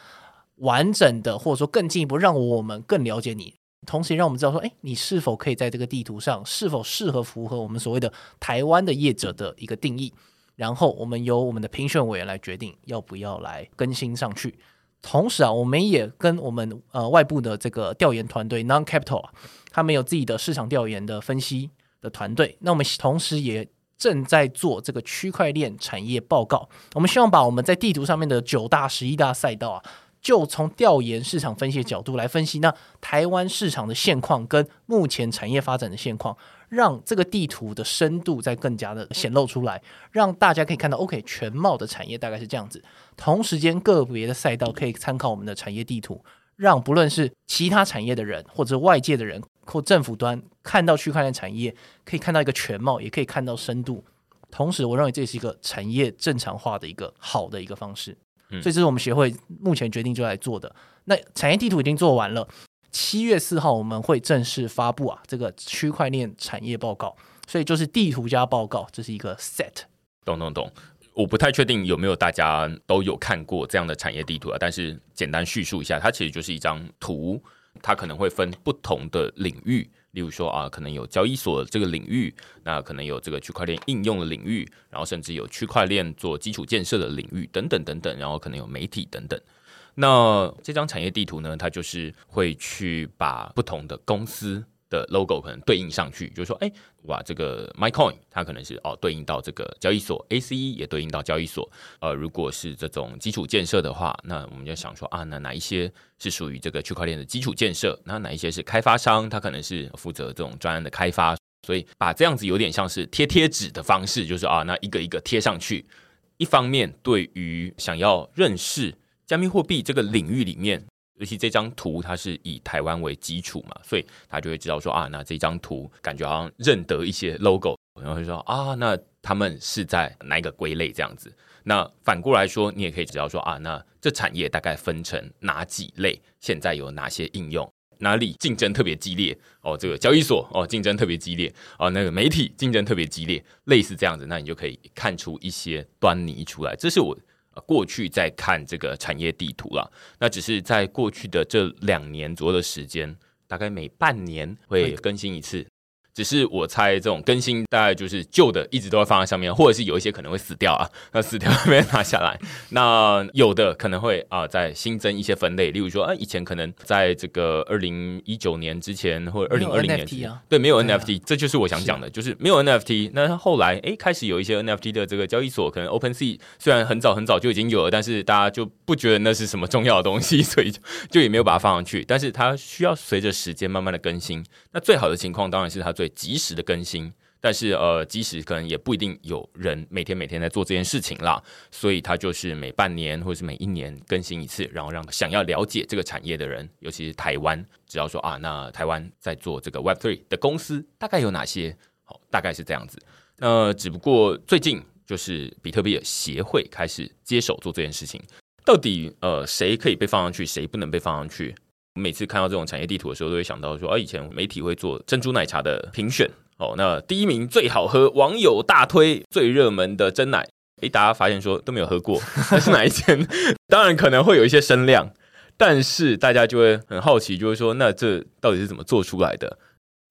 [SPEAKER 2] 完整的，或者说更进一步，让我们更了解你，同时让我们知道说，哎，你是否可以在这个地图上，是否适合符合我们所谓的台湾的业者的一个定义，然后我们由我们的评选委员来决定要不要来更新上去。同时啊，我们也跟我们呃外部的这个调研团队 Non Capital 啊，他们有自己的市场调研的分析的团队，那我们同时也正在做这个区块链产业报告，我们希望把我们在地图上面的九大、十一大赛道啊。就从调研市场分析的角度来分析，那台湾市场的现况跟目前产业发展的现况，让这个地图的深度再更加的显露出来，让大家可以看到，OK，全貌的产业大概是这样子。同时间个别的赛道可以参考我们的产业地图，让不论是其他产业的人，或者外界的人，或政府端看到区块链产业，可以看到一个全貌，也可以看到深度。同时，我认为这是一个产业正常化的一个好的一个方式。所以这是我们协会目前决定就来做的。那产业地图已经做完了，七月四号我们会正式发布啊这个区块链产业报告。所以就是地图加报告，这是一个 set。
[SPEAKER 1] 懂懂懂，我不太确定有没有大家都有看过这样的产业地图啊，但是简单叙述一下，它其实就是一张图，它可能会分不同的领域。例如说啊，可能有交易所这个领域，那可能有这个区块链应用的领域，然后甚至有区块链做基础建设的领域等等等等，然后可能有媒体等等。那这张产业地图呢，它就是会去把不同的公司。的 logo 可能对应上去，就是说，哎，哇，这个 MyCoin 它可能是哦对应到这个交易所，ACE 也对应到交易所。呃，如果是这种基础建设的话，那我们就想说啊，那哪一些是属于这个区块链的基础建设？那哪一些是开发商？他可能是负责这种专案的开发。所以把这样子有点像是贴贴纸的方式，就是啊，那一个一个贴上去。一方面，对于想要认识加密货币这个领域里面。尤其这张图它是以台湾为基础嘛，所以他就会知道说啊，那这张图感觉好像认得一些 logo，然后会说啊，那他们是在哪一个归类这样子。那反过来说，你也可以知道说啊，那这产业大概分成哪几类，现在有哪些应用，哪里竞争特别激烈？哦，这个交易所哦竞争特别激烈。哦，那个媒体竞争特别激烈，类似这样子，那你就可以看出一些端倪出来。这是我过去在看这个产业地图啦，那只是在过去的这两年左右的时间，大概每半年会更新一次。只是我猜，这种更新大概就是旧的一直都会放在上面，或者是有一些可能会死掉啊，那死掉没拿下来。那有的可能会啊，再新增一些分类，例如说啊，以前可能在这个二零一九年之前或者二零二零年前，
[SPEAKER 2] 啊、
[SPEAKER 1] 对，没有 NFT，这就是我想讲的，是就是没有 NFT。那后来哎，开始有一些 NFT 的这个交易所，可能 OpenSea 虽然很早很早就已经有了，但是大家就不觉得那是什么重要的东西，所以就，就也没有把它放上去。但是它需要随着时间慢慢的更新。那最好的情况当然是它最及时的更新，但是呃，即使可能也不一定有人每天每天在做这件事情啦，所以它就是每半年或者是每一年更新一次，然后让想要了解这个产业的人，尤其是台湾，只要说啊，那台湾在做这个 Web Three 的公司大概有哪些？好，大概是这样子。那只不过最近就是比特币协会开始接手做这件事情，到底呃谁可以被放上去，谁不能被放上去？每次看到这种产业地图的时候，都会想到说，啊，以前媒体会做珍珠奶茶的评选哦，那第一名最好喝，网友大推最热门的真奶，诶，大家发现说都没有喝过，那是哪一间？当然可能会有一些声量，但是大家就会很好奇，就会说，那这到底是怎么做出来的？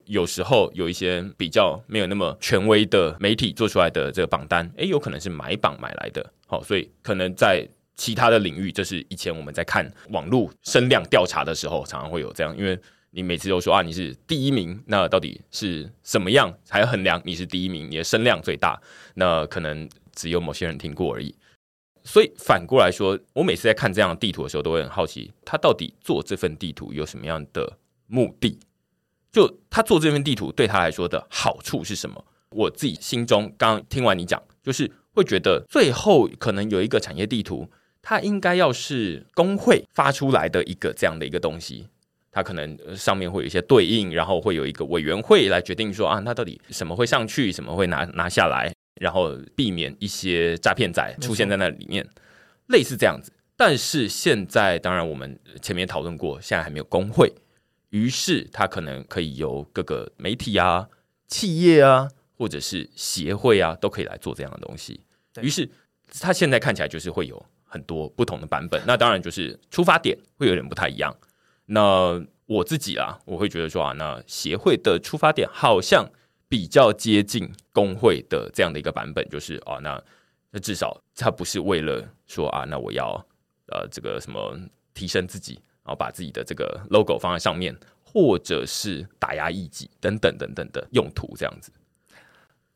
[SPEAKER 1] 有时候有一些比较没有那么权威的媒体做出来的这个榜单，诶，有可能是买榜买来的，好，所以可能在。其他的领域，这是以前我们在看网络声量调查的时候，常常会有这样，因为你每次都说啊，你是第一名，那到底是什么样才衡量你是第一名？你的声量最大，那可能只有某些人听过而已。所以反过来说，我每次在看这样的地图的时候，都会很好奇，他到底做这份地图有什么样的目的？就他做这份地图对他来说的好处是什么？我自己心中刚听完你讲，就是会觉得最后可能有一个产业地图。它应该要是工会发出来的一个这样的一个东西，它可能上面会有一些对应，然后会有一个委员会来决定说啊，那到底什么会上去，什么会拿拿下来，然后避免一些诈骗仔出现在那里面，类似这样子。但是现在当然我们前面讨论过，现在还没有工会，于是它可能可以由各个媒体啊、企业啊，或者是协会啊，都可以来做这样的东西。于是它现在看起来就是会有。很多不同的版本，那当然就是出发点会有点不太一样。那我自己啊，我会觉得说啊，那协会的出发点好像比较接近工会的这样的一个版本，就是啊，那那至少他不是为了说啊，那我要呃这个什么提升自己，然后把自己的这个 logo 放在上面，或者是打压异己等等等等的用途这样子。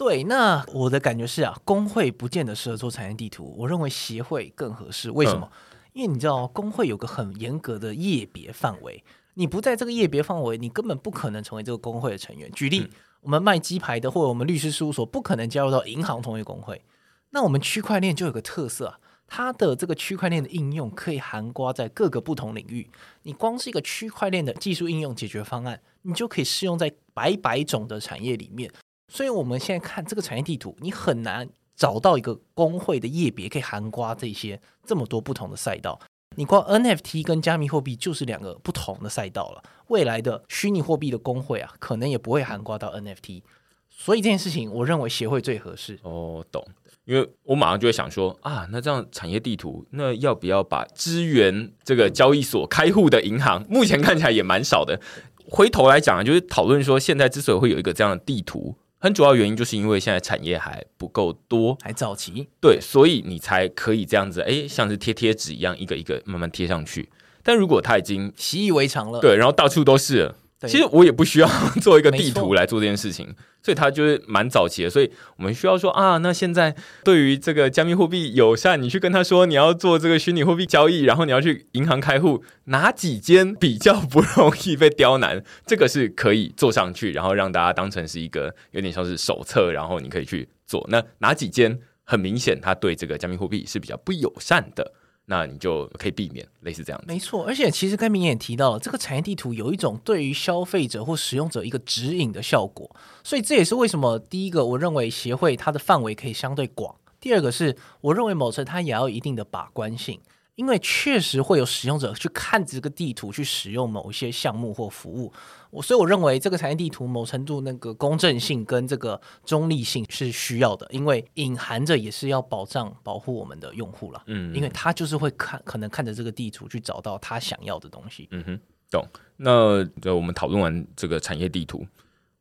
[SPEAKER 2] 对，那我的感觉是啊，工会不见得适合做产业地图，我认为协会更合适。为什么？嗯、因为你知道，工会有个很严格的业别范围，你不在这个业别范围，你根本不可能成为这个工会的成员。举例，嗯、我们卖鸡排的，或者我们律师事务所，不可能加入到银行同业工会。那我们区块链就有个特色啊，它的这个区块链的应用可以涵盖在各个不同领域。你光是一个区块链的技术应用解决方案，你就可以适用在百百种的产业里面。所以我们现在看这个产业地图，你很难找到一个工会的业别可以涵盖这些这么多不同的赛道。你光 NFT 跟加密货币就是两个不同的赛道了。未来的虚拟货币的工会啊，可能也不会涵盖到 NFT。所以这件事情，我认为协会最合适。
[SPEAKER 1] 哦，懂。因为我马上就会想说啊，那这样产业地图，那要不要把支援这个交易所开户的银行，目前看起来也蛮少的。回头来讲，就是讨论说，现在之所以会有一个这样的地图。很主要原因就是因为现在产业还不够多，
[SPEAKER 2] 还早期，
[SPEAKER 1] 对，所以你才可以这样子，哎，像是贴贴纸一样，一个一个慢慢贴上去。但如果它已经
[SPEAKER 2] 习以为常了，
[SPEAKER 1] 对，然后到处都是了。其实我也不需要做一个地图来做这件事情，所以它就是蛮早期的。所以我们需要说啊，那现在对于这个加密货币友善，你去跟他说你要做这个虚拟货币交易，然后你要去银行开户，哪几间比较不容易被刁难？这个是可以做上去，然后让大家当成是一个有点像是手册，然后你可以去做。那哪几间很明显，它对这个加密货币是比较不友善的？那你就可以避免类似这样子。
[SPEAKER 2] 没错，而且其实刚明也提到了，这个产业地图有一种对于消费者或使用者一个指引的效果，所以这也是为什么第一个我认为协会它的范围可以相对广，第二个是我认为某程它也要有一定的把关性。因为确实会有使用者去看这个地图去使用某一些项目或服务，我所以我认为这个产业地图某程度那个公正性跟这个中立性是需要的，因为隐含着也是要保障保护我们的用户了。嗯，因为他就是会看，可能看着这个地图去找到他想要的东西。
[SPEAKER 1] 嗯哼，懂。那就我们讨论完这个产业地图，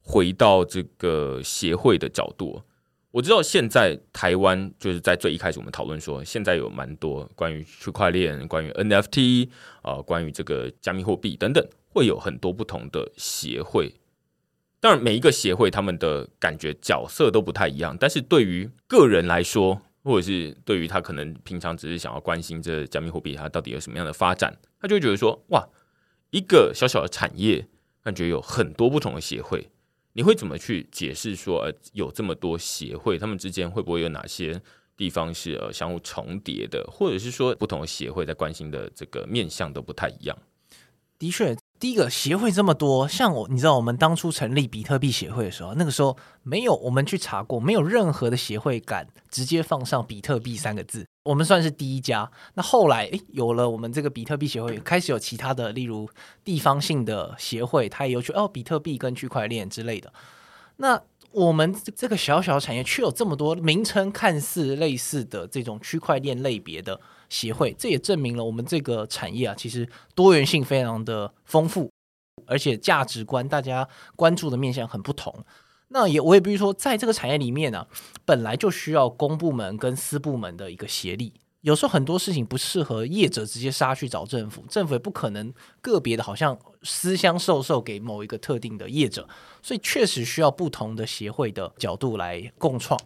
[SPEAKER 1] 回到这个协会的角度。我知道现在台湾就是在最一开始我们讨论说，现在有蛮多关于区块链、关于 NFT 啊、关于这个加密货币等等，会有很多不同的协会。当然，每一个协会他们的感觉角色都不太一样，但是对于个人来说，或者是对于他可能平常只是想要关心这加密货币它到底有什么样的发展，他就会觉得说，哇，一个小小的产业，感觉有很多不同的协会。你会怎么去解释说，呃，有这么多协会，他们之间会不会有哪些地方是呃相互重叠的，或者是说不同的协会在关心的这个面向都不太一样？
[SPEAKER 2] 的确。第一个协会这么多，像我，你知道我们当初成立比特币协会的时候，那个时候没有我们去查过，没有任何的协会敢直接放上比特币三个字，我们算是第一家。那后来诶，有了我们这个比特币协会，开始有其他的，例如地方性的协会，它也有去哦，比特币跟区块链之类的。那我们这个小小产业却有这么多名称看似类似的这种区块链类别的。协会，这也证明了我们这个产业啊，其实多元性非常的丰富，而且价值观大家关注的面向很不同。那也我也比如说，在这个产业里面呢、啊，本来就需要公部门跟私部门的一个协力。有时候很多事情不适合业者直接杀去找政府，政府也不可能个别的好像私相授受给某一个特定的业者，所以确实需要不同的协会的角度来共创。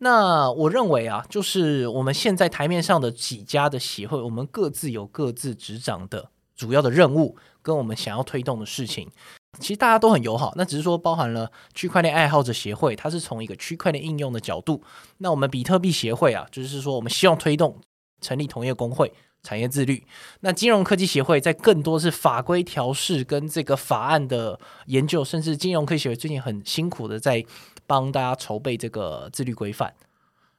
[SPEAKER 2] 那我认为啊，就是我们现在台面上的几家的协会，我们各自有各自执掌的主要的任务，跟我们想要推动的事情，其实大家都很友好。那只是说包含了区块链爱好者协会，它是从一个区块链应用的角度；那我们比特币协会啊，就是说我们希望推动成立同业公会、产业自律。那金融科技协会在更多是法规调试跟这个法案的研究，甚至金融科技协会最近很辛苦的在。帮大家筹备这个自律规范，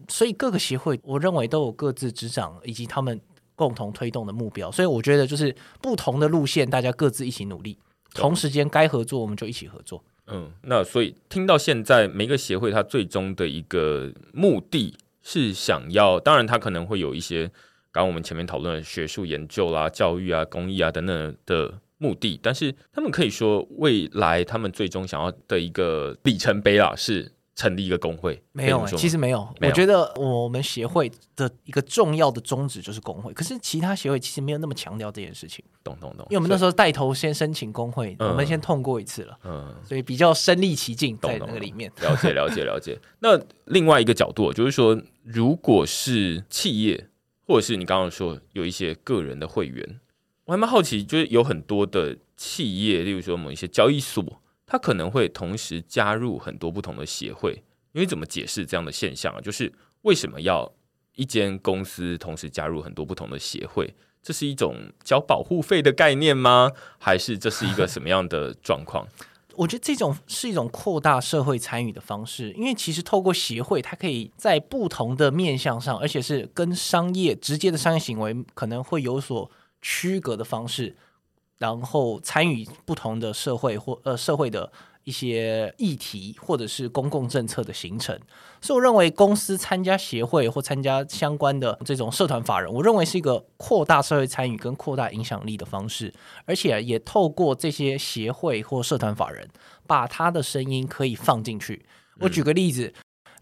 [SPEAKER 2] 所以各个协会我认为都有各自执掌以及他们共同推动的目标，所以我觉得就是不同的路线，大家各自一起努力，同时间该合作我们就一起合作。
[SPEAKER 1] 嗯，那所以听到现在每个协会它最终的一个目的是想要，当然它可能会有一些刚刚我们前面讨论的学术研究啦、教育啊、公益啊等等的。目的，但是他们可以说，未来他们最终想要的一个里程碑啊，是成立一个工会。
[SPEAKER 2] 没有、欸，其实没有。没有。我觉得我们协会的一个重要的宗旨就是工会，可是其他协会其实没有那么强调这件事情。
[SPEAKER 1] 懂懂懂。
[SPEAKER 2] 因为我们那时候带头先申请工会，我们先痛过一次了，嗯，所以比较身历其境在那个里面。
[SPEAKER 1] 了解了解了解。那另外一个角度就是说，如果是企业，或者是你刚刚说有一些个人的会员。我还蛮好奇，就是有很多的企业，例如说某一些交易所，它可能会同时加入很多不同的协会。因为怎么解释这样的现象啊？就是为什么要一间公司同时加入很多不同的协会？这是一种交保护费的概念吗？还是这是一个什么样的状况？
[SPEAKER 2] 我觉得这种是一种扩大社会参与的方式，因为其实透过协会，它可以在不同的面向上，而且是跟商业直接的商业行为可能会有所。区隔的方式，然后参与不同的社会或呃社会的一些议题，或者是公共政策的形成。所以我认为公司参加协会或参加相关的这种社团法人，我认为是一个扩大社会参与跟扩大影响力的方式，而且也透过这些协会或社团法人，把他的声音可以放进去。我举个例子，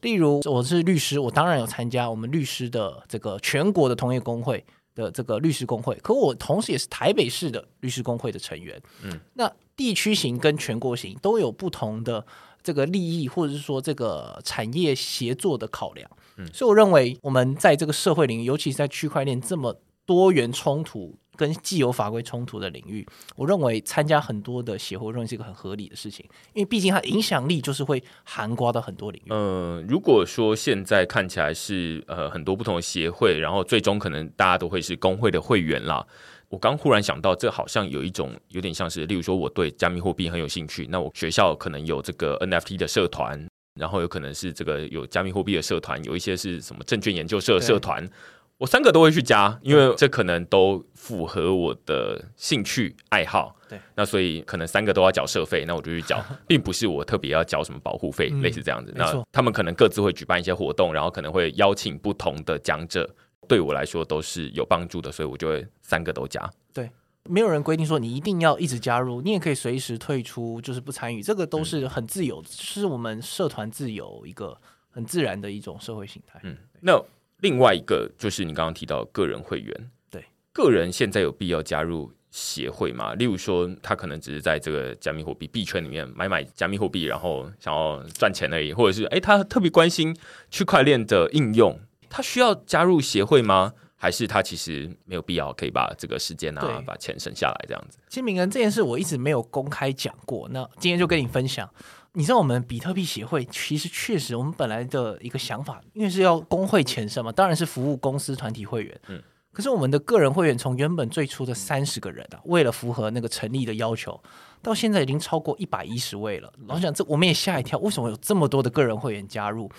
[SPEAKER 2] 例如我是律师，我当然有参加我们律师的这个全国的同业工会。的这个律师工会，可我同时也是台北市的律师工会的成员。嗯，那地区型跟全国型都有不同的这个利益，或者是说这个产业协作的考量。嗯，所以我认为我们在这个社会领域，尤其是在区块链这么多元冲突、跟既有法规冲突的领域，我认为参加很多的协会，认为是一个很合理的事情，因为毕竟它影响力就是会涵盖到很多领域。
[SPEAKER 1] 嗯、呃，如果说现在看起来是呃很多不同的协会，然后最终可能大家都会是工会的会员啦。我刚忽然想到，这好像有一种有点像是，例如说我对加密货币很有兴趣，那我学校可能有这个 NFT 的社团，然后有可能是这个有加密货币的社团，有一些是什么证券研究社社团。我三个都会去加，因为这可能都符合我的兴趣爱好。对，那所以可能三个都要缴社费，那我就去缴，并不是我特别要缴什么保护费，嗯、类似这样子。那他们可能各自会举办一些活动，然后可能会邀请不同的讲者，对我来说都是有帮助的，所以我就会三个都加。
[SPEAKER 2] 对，没有人规定说你一定要一直加入，你也可以随时退出，就是不参与，这个都是很自由，嗯、是我们社团自由一个很自然的一种社会形态。
[SPEAKER 1] 嗯，那。另外一个就是你刚刚提到个人会员，
[SPEAKER 2] 对，个
[SPEAKER 1] 人现在有必要加入协会吗？例如说，他可能只是在这个加密货币币圈里面买买加密货币，然后想要赚钱而已，或者是哎，他特别关心区块链的应用，他需要加入协会吗？还是他其实没有必要，可以把这个时间啊，把钱省下来这样子？
[SPEAKER 2] 其实明恩这件事我一直没有公开讲过，那今天就跟你分享。你知道我们比特币协会其实确实，我们本来的一个想法，因为是要工会前身嘛，当然是服务公司团体会员。嗯，可是我们的个人会员从原本最初的三十个人啊，为了符合那个成立的要求，到现在已经超过一百一十位了。老实讲，这我们也吓一跳，为什么有这么多的个人会员加入？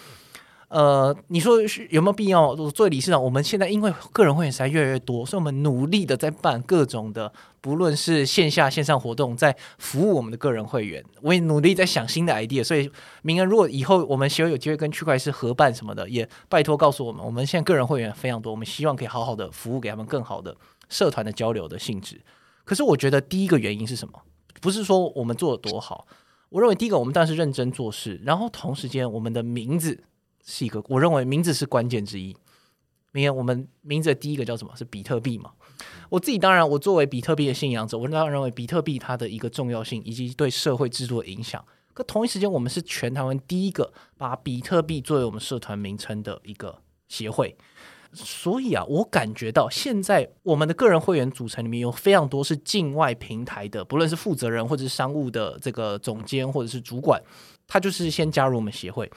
[SPEAKER 2] 呃，你说是有没有必要？作为理事长，我们现在因为个人会员实在越来越多，所以我们努力的在办各种的，不论是线下线上活动，在服务我们的个人会员。我也努力在想新的 idea。所以，明恩，如果以后我们协会有机会跟区块链合办什么的，也拜托告诉我们。我们现在个人会员非常多，我们希望可以好好的服务给他们更好的社团的交流的性质。可是，我觉得第一个原因是什么？不是说我们做的多好。我认为第一个，我们当然是认真做事，然后同时间我们的名字。是一个，我认为名字是关键之一。明天我们名字的第一个叫什么？是比特币嘛？我自己当然，我作为比特币的信仰者，我当然认为比特币它的一个重要性以及对社会制度的影响。可同一时间，我们是全台湾第一个把比特币作为我们社团名称的一个协会。所以啊，我感觉到现在我们的个人会员组成里面有非常多是境外平台的，不论是负责人或者是商务的这个总监或者是主管，他就是先加入我们协会。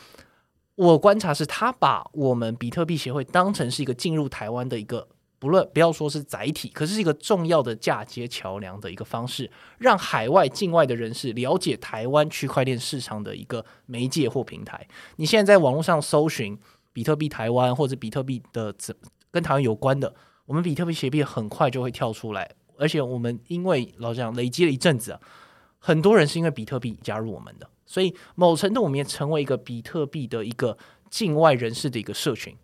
[SPEAKER 2] 我观察是，他把我们比特币协会当成是一个进入台湾的一个，不论不要说是载体，可是一个重要的嫁接桥梁的一个方式，让海外境外的人士了解台湾区块链市场的一个媒介或平台。你现在在网络上搜寻比特币台湾或者比特币的跟台湾有关的，我们比特币协会很快就会跳出来，而且我们因为老这样累积了一阵子啊，很多人是因为比特币加入我们的。所以，某程度我们也成为一个比特币的一个境外人士的一个社群。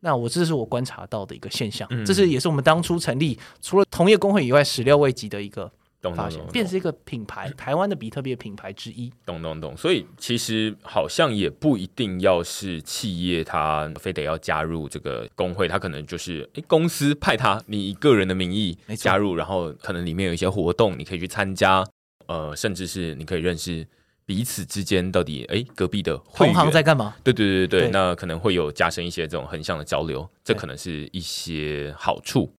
[SPEAKER 2] 那我这是我观察到的一个现象，嗯、这是也是我们当初成立除了同业工会以外始料未及的一个发现，变成一个品牌，台湾的比特币的品牌之一。
[SPEAKER 1] 懂懂懂。所以其实好像也不一定要是企业，他非得要加入这个工会，他可能就是诶公司派他，你以个人的名义加入，然后可能里面有一些活动，你可以去参加，呃，甚至是你可以认识。彼此之间到底哎，隔壁的同
[SPEAKER 2] 行在干嘛？
[SPEAKER 1] 对对对对，对那可能会有加深一些这种横向的交流，这可能是一些好处。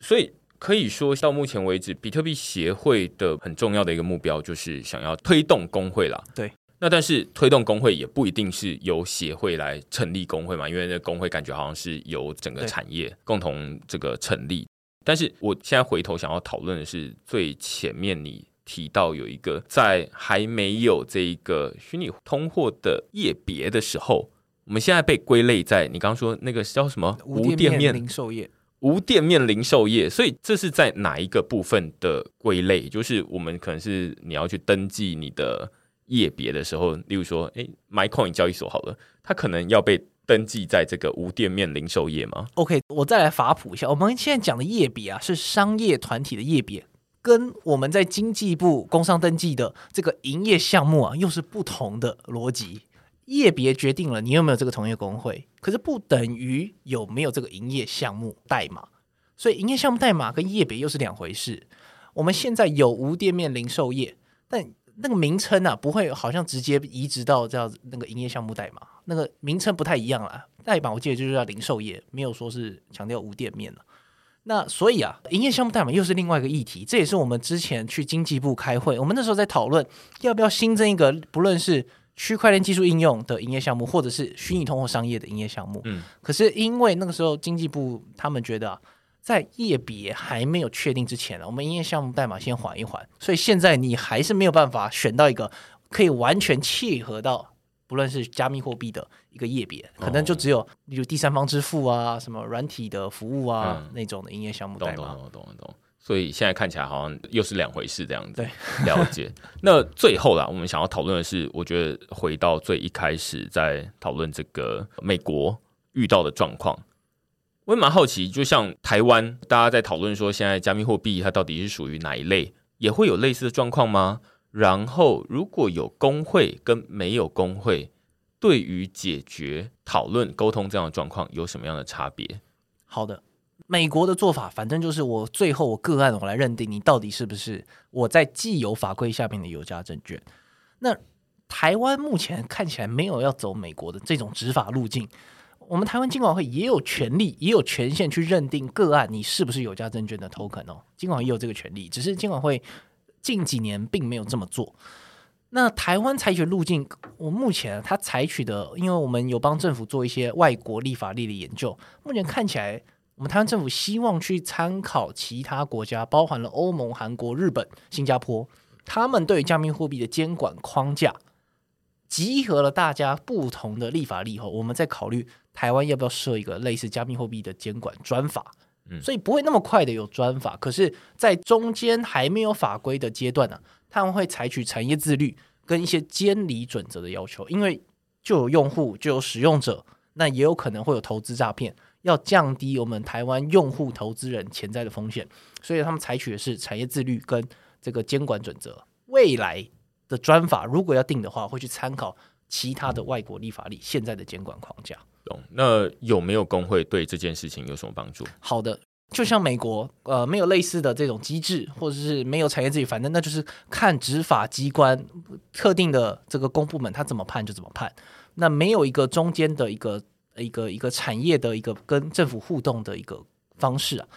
[SPEAKER 1] 所以可以说到目前为止，比特币协会的很重要的一个目标就是想要推动工会啦。
[SPEAKER 2] 对，
[SPEAKER 1] 那但是推动工会也不一定是由协会来成立工会嘛，因为那工会感觉好像是由整个产业共同这个成立。但是我现在回头想要讨论的是最前面你。提到有一个在还没有这一个虚拟通货的业别的时候，我们现在被归类在你刚刚说那个叫什么无店面
[SPEAKER 2] 零售业，
[SPEAKER 1] 无店面零售业，所以这是在哪一个部分的归类？就是我们可能是你要去登记你的业别的时候，例如说，哎，MyCoin 交易所好了，它可能要被登记在这个无店面零售业吗
[SPEAKER 2] ？OK，我再来法普一下，我们现在讲的业别啊，是商业团体的业别。跟我们在经济部工商登记的这个营业项目啊，又是不同的逻辑。业别决定了你有没有这个同业公会，可是不等于有没有这个营业项目代码。所以营业项目代码跟业别又是两回事。我们现在有无店面零售业，但那个名称啊，不会好像直接移植到这样那个营业项目代码，那个名称不太一样啦。代码我记得就是叫零售业，没有说是强调无店面了。那所以啊，营业项目代码又是另外一个议题，这也是我们之前去经济部开会，我们那时候在讨论要不要新增一个，不论是区块链技术应用的营业项目，或者是虚拟通货商业的营业项目。嗯，可是因为那个时候经济部他们觉得啊，在业别还没有确定之前呢，我们营业项目代码先缓一缓，所以现在你还是没有办法选到一个可以完全契合到。不论是加密货币的一个业别，可能就只有例如第三方支付啊，什么软体的服务啊、嗯、那种的营业项目代码。懂懂懂懂懂。所以现在看起来好像又是两回事这样子。对，了解。那最后啦，我们想要讨论的是，我觉得回到最一开始在讨论这个美国遇到的状况，我也蛮好奇，就像台湾大家在讨论说，现在加密货币它到底是属于哪一类，也会有类似的状况吗？然后，如果有工会跟没有工会，对于解决、讨论、沟通这样的状况，有什么样的差别？好的，美国的做法，反正就是我最后我个案我来认定你到底是不是我在既有法规下面的有价证券。那台湾目前看起来没有要走美国的这种执法路径，我们台湾金管会也有权利、也有权限去认定个案你是不是有价证券的 token 哦，金管也有这个权利，只是金管会。近几年并没有这么做。那台湾采取路径，我目前它采取的，因为我们有帮政府做一些外国立法例的研究，目前看起来，我们台湾政府希望去参考其他国家，包含了欧盟、韩国、日本、新加坡，他们对加密货币的监管框架，集合了大家不同的立法例后，我们再考虑台湾要不要设一个类似加密货币的监管专法。所以不会那么快的有专法，可是，在中间还没有法规的阶段呢，他们会采取产业自律跟一些监理准则的要求，因为就有用户就有使用者，那也有可能会有投资诈骗，要降低我们台湾用户投资人潜在的风险，所以他们采取的是产业自律跟这个监管准则。未来的专法如果要定的话，会去参考其他的外国立法例现在的监管框架。懂，那有没有工会对这件事情有什么帮助？好的，就像美国，呃，没有类似的这种机制，或者是没有产业自己，反正那就是看执法机关特定的这个公部门他怎么判就怎么判，那没有一个中间的一个一个一个产业的一个跟政府互动的一个方式啊。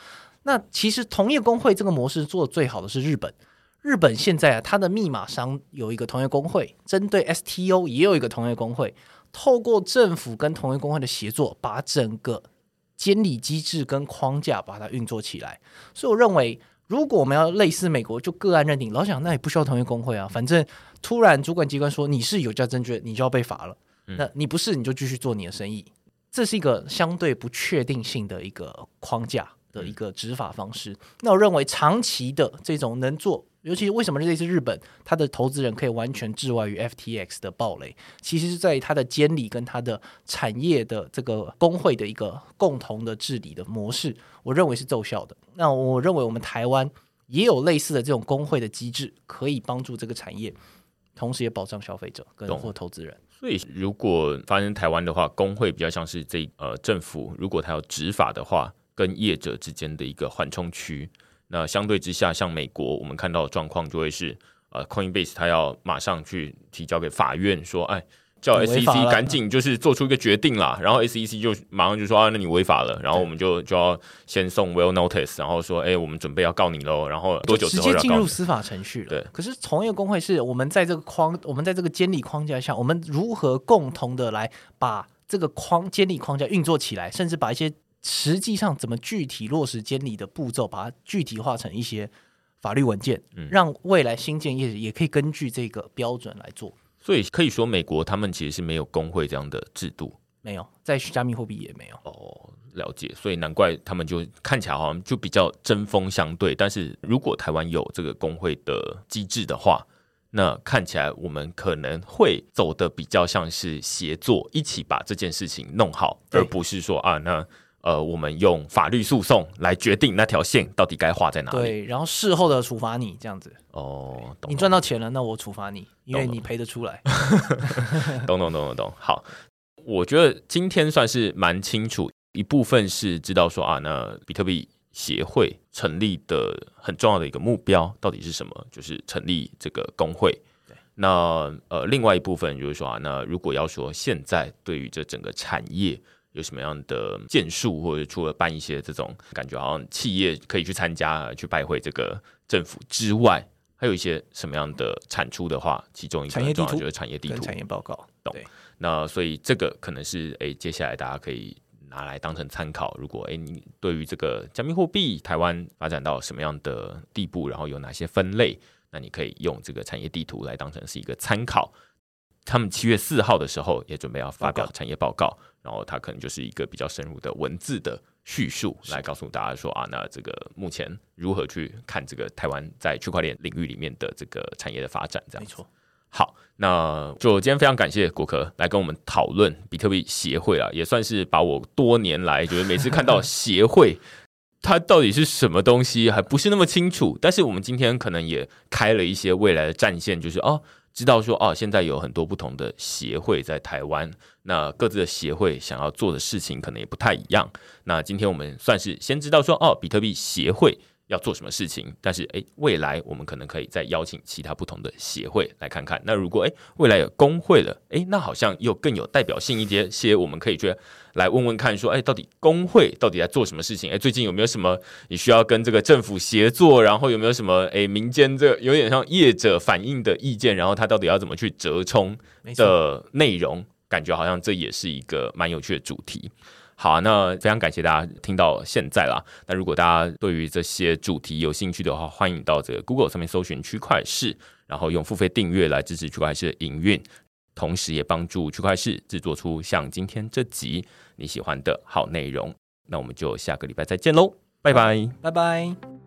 [SPEAKER 2] 那其实同业公会这个模式做最好的是日本，日本现在啊，它的密码商有一个同业公会，针对 STO 也有一个同业公会。透过政府跟同业公会的协作，把整个监理机制跟框架把它运作起来。所以我认为，如果我们要类似美国，就个案认定，老想，那也不需要同业工会啊。反正突然主管机关说你是有价证券，你就要被罚了。那你不是，你就继续做你的生意。这是一个相对不确定性的一个框架的一个执法方式。那我认为，长期的这种能做。尤其是为什么这次日本，它的投资人可以完全置外于 FTX 的暴雷，其实是在于它的监理跟它的产业的这个工会的一个共同的治理的模式，我认为是奏效的。那我认为我们台湾也有类似的这种工会的机制，可以帮助这个产业，同时也保障消费者跟或投资人。所以，如果发生台湾的话，工会比较像是这呃政府，如果他要执法的话，跟业者之间的一个缓冲区。那相对之下，像美国，我们看到的状况就会是，呃，Coinbase 它要马上去提交给法院，说，哎，叫 SEC 赶紧就是做出一个决定啦。然后 SEC 就马上就说，啊，那你违法了。然后我们就就要先送 Will Notice，然后说，哎，我们准备要告你喽。然后多久之后？直接进入司法程序了。对。可是从业工会是我们在这个框，我们在这个监理框架下，我们如何共同的来把这个框监理框架运作起来，甚至把一些。实际上怎么具体落实监理的步骤，把它具体化成一些法律文件，嗯，让未来新建业也可以根据这个标准来做。所以可以说，美国他们其实是没有工会这样的制度，没有，在加密货币也没有。哦，了解。所以难怪他们就看起来好像就比较针锋相对。但是如果台湾有这个工会的机制的话，那看起来我们可能会走的比较像是协作，一起把这件事情弄好，而不是说啊那。呃，我们用法律诉讼来决定那条线到底该画在哪里。对，然后事后的处罚你这样子。哦，懂。你赚到钱了，那我处罚你，因为你赔得出来。懂懂懂懂懂。好，我觉得今天算是蛮清楚，一部分是知道说啊，那比特币协会成立的很重要的一个目标到底是什么，就是成立这个工会。对。那呃，另外一部分就是说啊，那如果要说现在对于这整个产业。
[SPEAKER 1] 有什么样的建树，或者除了办一些这种感觉好像企业可以去参加、去拜会这个政府之外，还有一些什么样的产出的话，其中一个很重要就是产业地图、
[SPEAKER 2] 产业报告。
[SPEAKER 1] 懂。那所以这个可能是诶、欸，接下来大家可以拿来当成参考。如果诶、欸，你对于这个加密货币台湾发展到什么样的地步，然后有哪些分类，那你可以用这个产业地图来当成是一个参考。他们七月四号的时候也准备要发表产业报告，然后它可能就是一个比较深入的文字的叙述，来告诉大家说啊，那这个目前如何去看这个台湾在区块链领域里面的这个产业的发展，这样。没错。好，那就今天非常感谢果壳来跟我们讨论比特币协会啊，也算是把我多年来就是每次看到协会 它到底是什么东西还不是那么清楚，但是我们今天可能也开了一些未来的战线，就是哦。知道说哦，现在有很多不同的协会在台湾，那各自的协会想要做的事情可能也不太一样。那今天我们算是先知道说哦，比特币协会。要做什么事情？但是诶，未来我们可能可以再邀请其他不同的协会来看看。那如果诶，未来有工会了，诶，那好像又更有代表性一些。些我们可以去来问问看，说诶，到底工会到底在做什么事情？诶，最近有没有什么你需要跟这个政府协作？然后有没有什么诶，民间这有点像业者反映的意见？然后他到底要怎么去折冲的内容？感觉好像这也是一个蛮有趣的主题。好啊，那非常感谢大家听到现在啦。那如果大家对于这些主题有兴趣的话，欢迎到这个 Google 上面搜寻区块式，然后用付费订阅来支持区块式的营运，同时也帮助区块式制作出像今天这集你喜欢的好内容。那我们就下个礼拜再见喽，拜拜，拜拜。